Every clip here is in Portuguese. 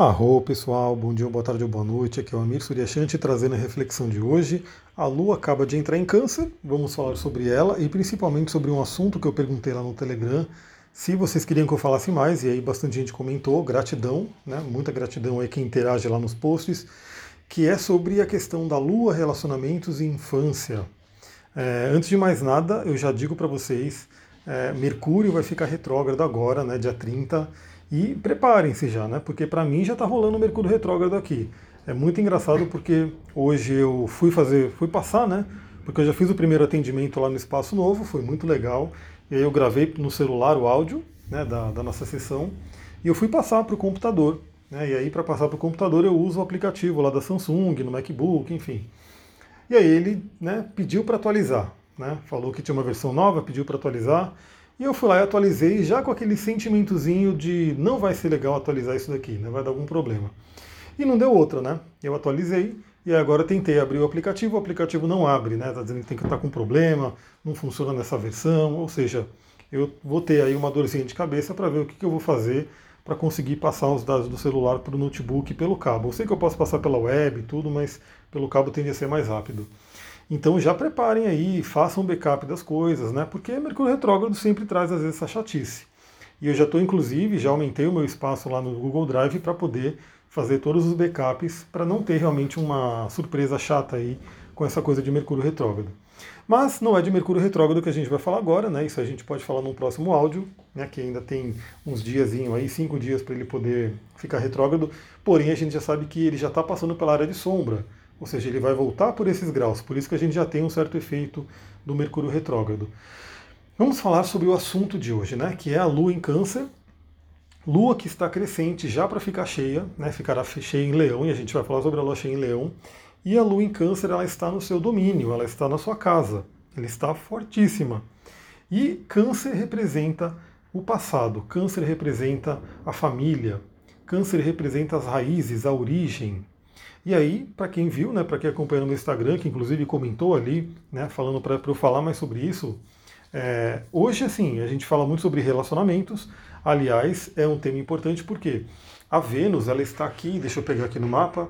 Arro pessoal, bom dia, boa tarde ou boa noite. Aqui é o Amir Suryashanti trazendo a reflexão de hoje. A Lua acaba de entrar em Câncer, vamos falar sobre ela e principalmente sobre um assunto que eu perguntei lá no Telegram. Se vocês queriam que eu falasse mais, e aí bastante gente comentou, gratidão, né? Muita gratidão aí quem interage lá nos posts, que é sobre a questão da Lua, relacionamentos e infância. É, antes de mais nada, eu já digo para vocês, é, Mercúrio vai ficar retrógrado agora, né, dia 30 e preparem-se já, né? Porque para mim já está rolando o Mercúrio retrógrado aqui. É muito engraçado porque hoje eu fui fazer, fui passar, né? Porque eu já fiz o primeiro atendimento lá no Espaço Novo, foi muito legal. E aí eu gravei no celular o áudio né, da, da nossa sessão e eu fui passar para o computador. Né? E aí para passar para o computador eu uso o aplicativo lá da Samsung, no MacBook, enfim. E aí ele né, pediu para atualizar. Né? Falou que tinha uma versão nova, pediu para atualizar. E eu fui lá e atualizei, já com aquele sentimentozinho de não vai ser legal atualizar isso daqui, né? vai dar algum problema. E não deu outra, né? Eu atualizei e agora tentei abrir o aplicativo, o aplicativo não abre, né? Está dizendo que tem que estar com problema, não funciona nessa versão, ou seja, eu vou ter aí uma dorzinha de cabeça para ver o que, que eu vou fazer para conseguir passar os dados do celular para o notebook pelo cabo. Eu sei que eu posso passar pela web e tudo, mas pelo cabo tende a ser mais rápido. Então já preparem aí, façam um backup das coisas, né? Porque Mercúrio retrógrado sempre traz às vezes essa chatice. E eu já estou, inclusive, já aumentei o meu espaço lá no Google Drive para poder fazer todos os backups para não ter realmente uma surpresa chata aí com essa coisa de Mercúrio retrógrado. Mas não é de Mercúrio retrógrado que a gente vai falar agora, né? Isso a gente pode falar num próximo áudio, né? Que ainda tem uns diazinho aí, cinco dias para ele poder ficar retrógrado. Porém, a gente já sabe que ele já está passando pela área de sombra. Ou seja, ele vai voltar por esses graus, por isso que a gente já tem um certo efeito do Mercúrio retrógrado. Vamos falar sobre o assunto de hoje, né? Que é a Lua em Câncer. Lua que está crescente já para ficar cheia, né? Ficará cheia em Leão e a gente vai falar sobre a Lua cheia em Leão. E a Lua em Câncer ela está no seu domínio, ela está na sua casa, ela está fortíssima. E Câncer representa o passado, Câncer representa a família, Câncer representa as raízes, a origem, e aí, para quem viu, né, para quem acompanhou no Instagram, que inclusive comentou ali, né, falando para eu falar mais sobre isso, é, hoje, assim, a gente fala muito sobre relacionamentos. Aliás, é um tema importante porque a Vênus, ela está aqui, deixa eu pegar aqui no mapa,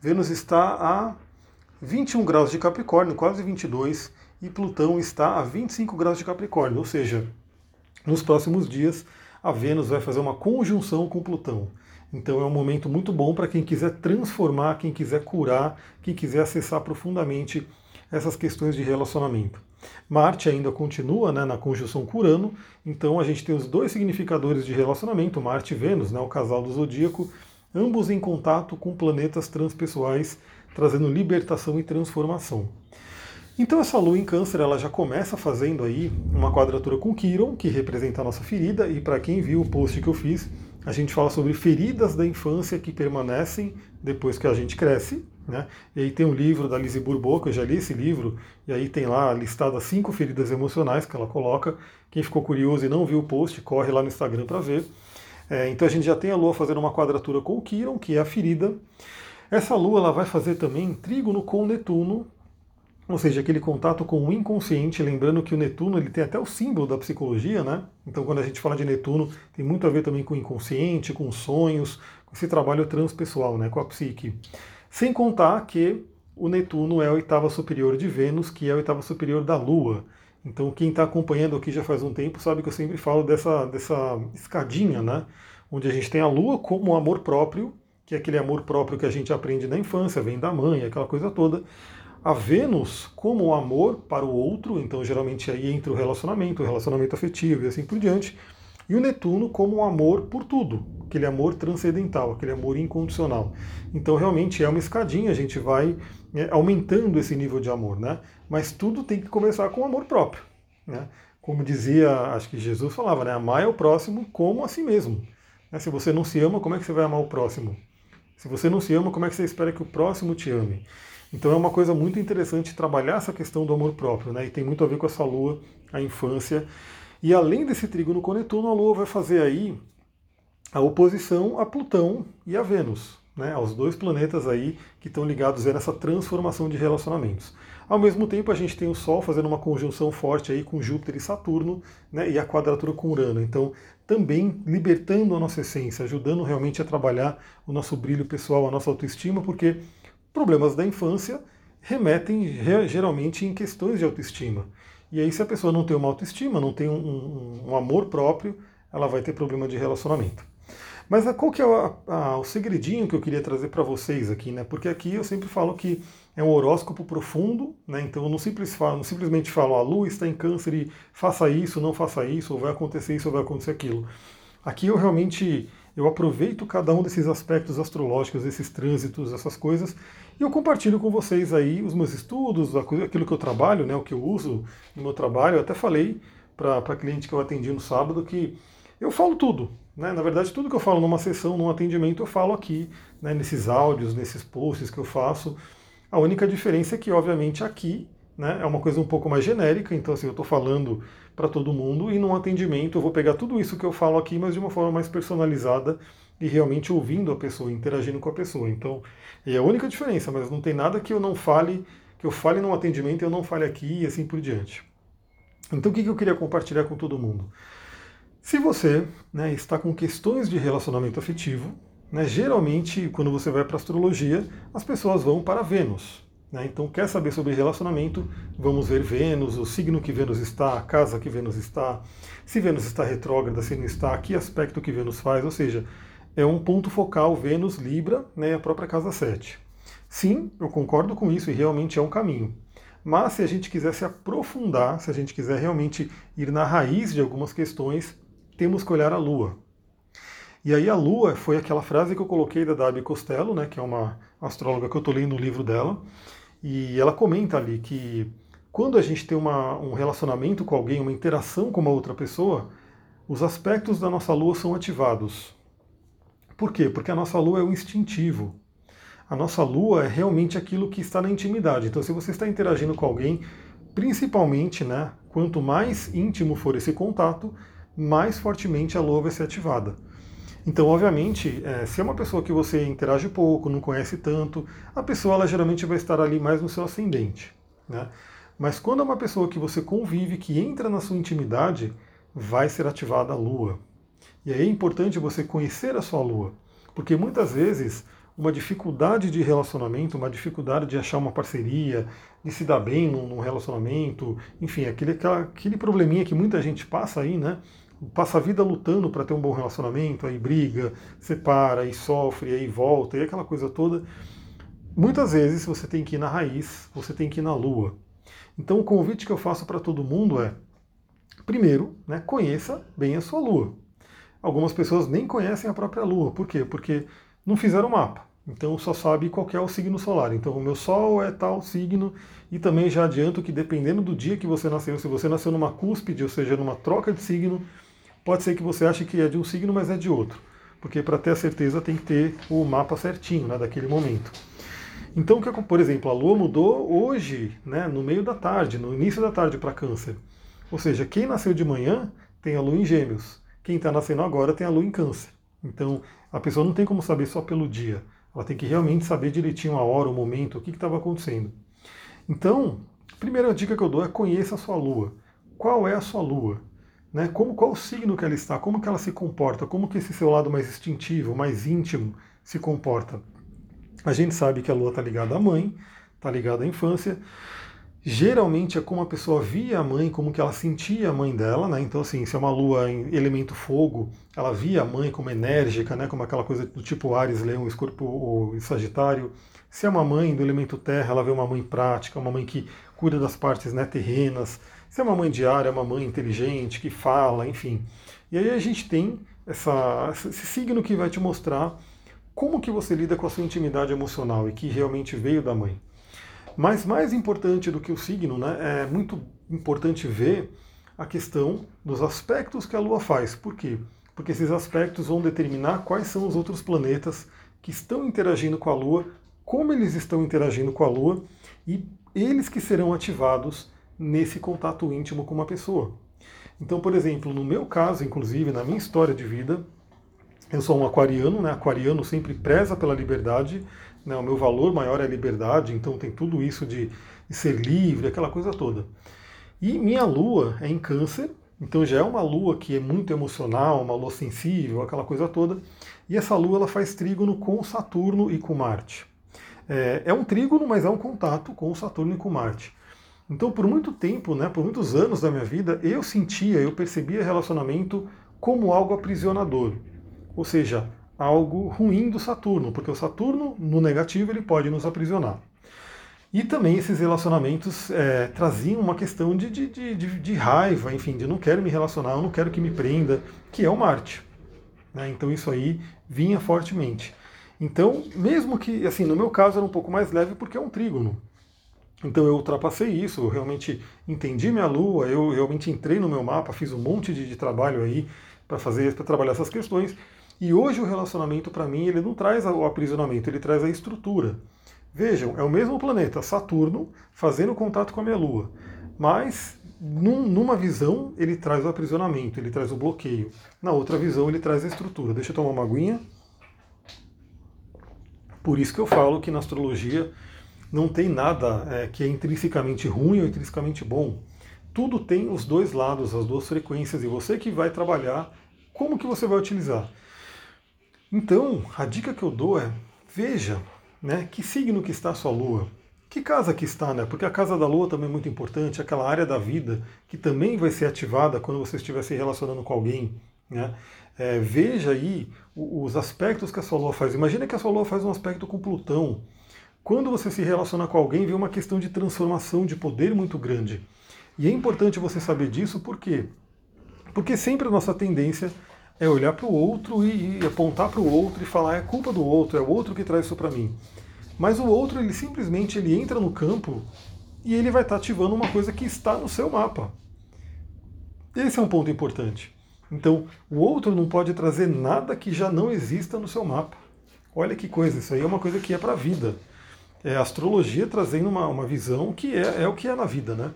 Vênus está a 21 graus de Capricórnio, quase 22, e Plutão está a 25 graus de Capricórnio, ou seja, nos próximos dias a Vênus vai fazer uma conjunção com Plutão. Então é um momento muito bom para quem quiser transformar, quem quiser curar, quem quiser acessar profundamente essas questões de relacionamento. Marte ainda continua né, na conjunção Curano, então a gente tem os dois significadores de relacionamento, Marte e Vênus, né, o casal do zodíaco, ambos em contato com planetas transpessoais, trazendo libertação e transformação. Então essa lua em câncer, ela já começa fazendo aí uma quadratura com Quiron, que representa a nossa ferida, e para quem viu o post que eu fiz, a gente fala sobre feridas da infância que permanecem depois que a gente cresce. Né? E aí tem um livro da Lizzie Bourbeau, que eu já li esse livro, e aí tem lá listado as cinco feridas emocionais que ela coloca. Quem ficou curioso e não viu o post, corre lá no Instagram para ver. É, então a gente já tem a Lua fazendo uma quadratura com o Quiron, que é a ferida. Essa Lua ela vai fazer também trígono com Netuno, ou seja, aquele contato com o inconsciente, lembrando que o Netuno ele tem até o símbolo da psicologia, né? Então quando a gente fala de Netuno, tem muito a ver também com o inconsciente, com sonhos, com esse trabalho transpessoal, né, com a psique. Sem contar que o Netuno é a oitava superior de Vênus, que é a oitava superior da Lua. Então quem está acompanhando aqui já faz um tempo sabe que eu sempre falo dessa, dessa escadinha, né? Onde a gente tem a Lua como amor próprio, que é aquele amor próprio que a gente aprende na infância, vem da mãe, aquela coisa toda a Vênus como amor para o outro, então geralmente aí entra o relacionamento, o relacionamento afetivo e assim por diante, e o Netuno como amor por tudo, aquele amor transcendental, aquele amor incondicional. Então realmente é uma escadinha, a gente vai é, aumentando esse nível de amor, né? Mas tudo tem que começar com o amor próprio, né? Como dizia, acho que Jesus falava, né? Amar é o próximo como a si mesmo. Né? Se você não se ama, como é que você vai amar o próximo? Se você não se ama, como é que você espera que o próximo te ame? Então é uma coisa muito interessante trabalhar essa questão do amor próprio, né? E tem muito a ver com essa lua, a infância. E além desse trígono com Netuno, a lua vai fazer aí a oposição a Plutão e a Vênus, né? Aos dois planetas aí que estão ligados nessa transformação de relacionamentos. Ao mesmo tempo, a gente tem o Sol fazendo uma conjunção forte aí com Júpiter e Saturno, né, e a quadratura com Urano. Então, também libertando a nossa essência, ajudando realmente a trabalhar o nosso brilho pessoal, a nossa autoestima, porque problemas da infância remetem geralmente em questões de autoestima. E aí, se a pessoa não tem uma autoestima, não tem um, um, um amor próprio, ela vai ter problema de relacionamento. Mas qual que é a, a, o segredinho que eu queria trazer para vocês aqui, né? Porque aqui eu sempre falo que é um horóscopo profundo, né? Então eu não, simples falo, não simplesmente falo a lua está em câncer e faça isso, não faça isso, ou vai acontecer isso, ou vai acontecer aquilo. Aqui eu realmente eu aproveito cada um desses aspectos astrológicos, esses trânsitos, essas coisas, e eu compartilho com vocês aí os meus estudos, aquilo que eu trabalho, né, o que eu uso no meu trabalho. Eu até falei para a cliente que eu atendi no sábado que eu falo tudo. Né? Na verdade, tudo que eu falo numa sessão, num atendimento, eu falo aqui, né, nesses áudios, nesses posts que eu faço. A única diferença é que, obviamente, aqui né, é uma coisa um pouco mais genérica, então assim, eu estou falando para todo mundo, e num atendimento eu vou pegar tudo isso que eu falo aqui, mas de uma forma mais personalizada e realmente ouvindo a pessoa, interagindo com a pessoa. Então, é a única diferença, mas não tem nada que eu não fale, que eu fale num atendimento e eu não fale aqui e assim por diante. Então, o que eu queria compartilhar com todo mundo? Se você né, está com questões de relacionamento afetivo, né, geralmente quando você vai para astrologia, as pessoas vão para Vênus. Né? Então, quer saber sobre relacionamento? Vamos ver Vênus, o signo que Vênus está, a casa que Vênus está, se Vênus está retrógrada, se não está, que aspecto que Vênus faz, ou seja, é um ponto focal Vênus, Libra, né, a própria casa 7. Sim, eu concordo com isso e realmente é um caminho. Mas se a gente quiser se aprofundar, se a gente quiser realmente ir na raiz de algumas questões, temos que olhar a Lua. E aí a Lua foi aquela frase que eu coloquei da Dabi Costello, né, que é uma astróloga que eu estou lendo o livro dela, e ela comenta ali que quando a gente tem uma, um relacionamento com alguém, uma interação com uma outra pessoa, os aspectos da nossa Lua são ativados. Por quê? Porque a nossa Lua é o instintivo. A nossa Lua é realmente aquilo que está na intimidade. Então, se você está interagindo com alguém, principalmente, né, quanto mais íntimo for esse contato, mais fortemente a lua vai ser ativada. Então, obviamente, é, se é uma pessoa que você interage pouco, não conhece tanto, a pessoa ela geralmente vai estar ali mais no seu ascendente. Né? Mas quando é uma pessoa que você convive, que entra na sua intimidade, vai ser ativada a lua. E aí é importante você conhecer a sua lua, porque muitas vezes uma dificuldade de relacionamento, uma dificuldade de achar uma parceria, de se dar bem num, relacionamento, enfim, aquele, aquele probleminha que muita gente passa aí, né? Passa a vida lutando para ter um bom relacionamento, aí briga, separa, aí sofre, aí volta, e aquela coisa toda. Muitas vezes você tem que ir na raiz, você tem que ir na lua. Então o convite que eu faço para todo mundo é, primeiro, né, conheça bem a sua lua. Algumas pessoas nem conhecem a própria lua. Por quê? Porque não fizeram mapa. Então só sabe qual é o signo solar. Então o meu sol é tal signo e também já adianto que dependendo do dia que você nasceu, se você nasceu numa cúspide, ou seja, numa troca de signo, Pode ser que você ache que é de um signo, mas é de outro. Porque para ter a certeza tem que ter o mapa certinho, né, daquele momento. Então, por exemplo, a Lua mudou hoje, né, no meio da tarde, no início da tarde para Câncer. Ou seja, quem nasceu de manhã tem a Lua em Gêmeos. Quem está nascendo agora tem a Lua em Câncer. Então, a pessoa não tem como saber só pelo dia. Ela tem que realmente saber direitinho a hora, o momento, o que estava acontecendo. Então, a primeira dica que eu dou é conheça a sua Lua. Qual é a sua Lua? Né? Como, qual o signo que ela está, como que ela se comporta, como que esse seu lado mais instintivo, mais íntimo se comporta. A gente sabe que a lua está ligada à mãe, está ligada à infância. Geralmente é como a pessoa via a mãe, como que ela sentia a mãe dela, né? Então, assim, se é uma lua em elemento fogo, ela via a mãe como enérgica, né? Como aquela coisa do tipo Ares, Leão, Escorpio ou Sagitário. Se é uma mãe do elemento terra, ela vê uma mãe prática, uma mãe que cuida das partes né, terrenas. Se é uma mãe diária, é uma mãe inteligente, que fala, enfim. E aí a gente tem essa, esse signo que vai te mostrar como que você lida com a sua intimidade emocional e que realmente veio da mãe. Mas mais importante do que o signo, né, é muito importante ver a questão dos aspectos que a Lua faz. Por quê? Porque esses aspectos vão determinar quais são os outros planetas que estão interagindo com a Lua, como eles estão interagindo com a Lua e eles que serão ativados nesse contato íntimo com uma pessoa. Então, por exemplo, no meu caso, inclusive, na minha história de vida, Eu sou um aquariano, né? Aquariano sempre preza pela liberdade, né? O meu valor maior é a liberdade, então tem tudo isso de, ser livre, aquela coisa toda. E minha lua é em câncer, então já é uma lua que é muito emocional, uma lua sensível, aquela coisa toda. E essa lua ela faz trígono com Saturno e com Marte. É, é um trígono, mas é um contato com Saturno e com Marte. Então, por muito tempo, né, por muitos anos da minha vida, eu sentia, eu percebia relacionamento como algo aprisionador. Ou seja, algo ruim do Saturno, porque o Saturno, no negativo, ele pode nos aprisionar. E também esses relacionamentos é, traziam uma questão de, de, de, de, raiva, enfim, de não quero me relacionar, eu não quero que me prenda, que é o Marte. Né? Então isso aí vinha fortemente. Então, mesmo que, assim, no meu caso era um pouco mais leve porque é um trígono. Então eu ultrapassei isso, eu realmente entendi minha lua, eu realmente entrei no meu mapa, fiz um monte de, de trabalho aí para fazer, para trabalhar essas questões. E hoje o relacionamento para mim ele não traz o aprisionamento, ele traz a estrutura. Vejam, é o mesmo planeta, Saturno, fazendo contato com a minha Lua. Mas num, numa visão ele traz o aprisionamento, ele traz o bloqueio. Na outra visão ele traz a estrutura. Deixa eu tomar uma aguinha. Por isso que eu falo que na astrologia não tem nada é, que é intrinsecamente ruim ou intrinsecamente bom. Tudo tem os dois lados, as duas frequências, e você que vai trabalhar como que você vai utilizar. Então, a dica que eu dou é, veja, né, que signo que está a sua lua, que casa que está, né? Porque a casa da lua também é muito importante, aquela área da vida que também vai ser ativada quando você estiver se relacionando com alguém, né? É, veja aí os aspectos que a sua lua faz. Imagina que a sua lua faz um aspecto com Plutão. Quando você se relaciona com alguém, vem uma questão de transformação de poder muito grande. E é importante você saber disso, por quê? Porque sempre a nossa tendência é olhar para o outro e, e apontar para o outro e falar é culpa do outro, é o outro que traz isso para mim. Mas o outro, ele simplesmente ele entra no campo e ele vai estar tá ativando uma coisa que está no seu mapa. Esse é um ponto importante. Então, o outro não pode trazer nada que já não exista no seu mapa. Olha que coisa, isso aí é uma coisa que é para a vida. É a astrologia trazendo uma, uma visão que é, é o que é na vida, né?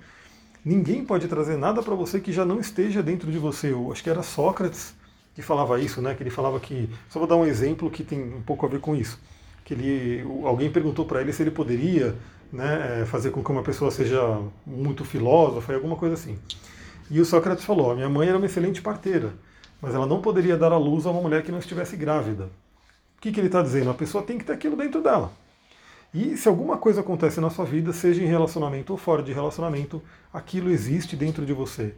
Ninguém pode trazer nada para você que já não esteja dentro de você. Eu acho que era Sócrates que falava isso, né? Que ele falava que. Só vou dar um exemplo que tem um pouco a ver com isso. Que ele, alguém perguntou para ele se ele poderia né, é, fazer com que uma pessoa seja muito filósofa, alguma coisa assim. E o Sócrates falou: minha mãe era uma excelente parteira, mas ela não poderia dar à luz a uma mulher que não estivesse grávida. O que, que ele está dizendo? A pessoa tem que ter aquilo dentro dela. E se alguma coisa acontece na sua vida, seja em relacionamento ou fora de relacionamento, aquilo existe dentro de você.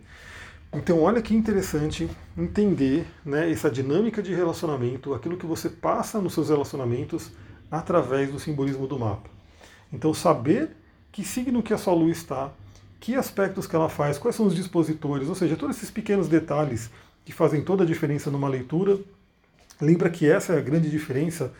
Então, olha que interessante entender né, essa dinâmica de relacionamento, aquilo que você passa nos seus relacionamentos através do simbolismo do mapa. Então, saber que signo que a sua lua está, que aspectos que ela faz, quais são os dispositores, ou seja, todos esses pequenos detalhes que fazem toda a diferença numa leitura. Lembra que essa é a grande diferença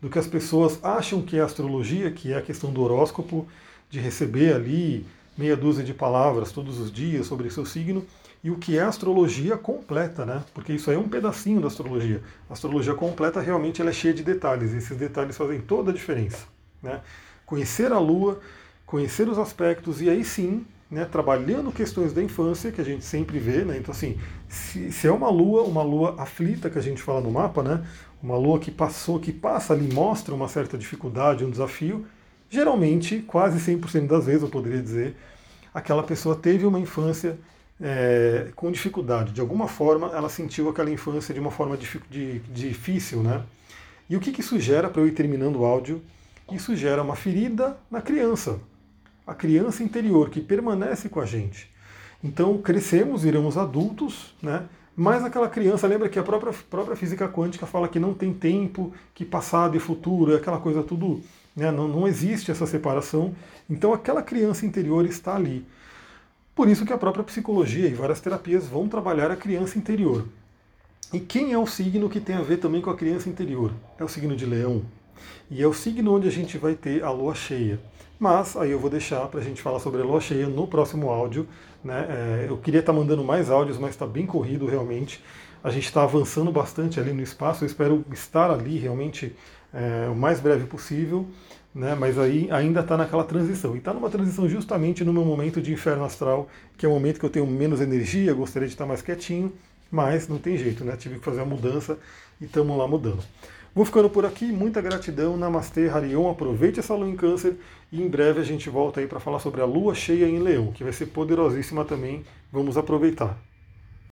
do que as pessoas acham que é astrologia, que é a questão do horóscopo, de receber ali meia dúzia de palavras todos os dias sobre seu signo e o que é astrologia completa, né? Porque isso aí é um pedacinho da astrologia. A astrologia completa realmente ela é cheia de detalhes, e esses detalhes fazem toda a diferença. Né? Conhecer a Lua, conhecer os aspectos, e aí sim, né, trabalhando questões da infância, que a gente sempre vê, né? Então, assim, se, se é uma lua, uma lua aflita que a gente fala no mapa, né? Uma lua que passou, que passa ali, mostra uma certa dificuldade, um desafio, geralmente, quase 100% das vezes, eu poderia dizer, aquela pessoa teve uma infância é, com dificuldade. De alguma forma, ela sentiu aquela infância de uma forma difícil, né? E o que, que isso gera, para eu ir terminando o áudio? Isso gera uma ferida na criança, a criança interior que permanece com a gente. Então, crescemos, viramos adultos, né? Mas aquela criança, lembra que a própria, própria física quântica fala que não tem tempo, que passado e futuro, aquela coisa tudo, né? não, não existe essa separação. Então, aquela criança interior está ali. Por isso que a própria psicologia e várias terapias vão trabalhar a criança interior. E quem é o signo que tem a ver também com a criança interior? É o signo de Leão. E é o signo onde a gente vai ter a lua cheia. Mas aí eu vou deixar para a gente falar sobre a lua cheia no próximo áudio. Né? É, eu queria estar tá mandando mais áudios, mas está bem corrido realmente. A gente está avançando bastante ali no espaço. Eu espero estar ali realmente é, o mais breve possível né? mas aí ainda está naquela transição. E está numa transição justamente no meu momento de inferno astral, que é o momento que eu tenho menos energia, gostaria de estar mais quietinho, Mas não tem jeito, né? Tive que fazer a mudança e estamos lá mudando. Vou ficando por aqui, muita gratidão, Namastê, Harion, aproveite essa lua em câncer. E em breve a gente volta aí para falar sobre a lua cheia em leão, que vai ser poderosíssima também, vamos aproveitar.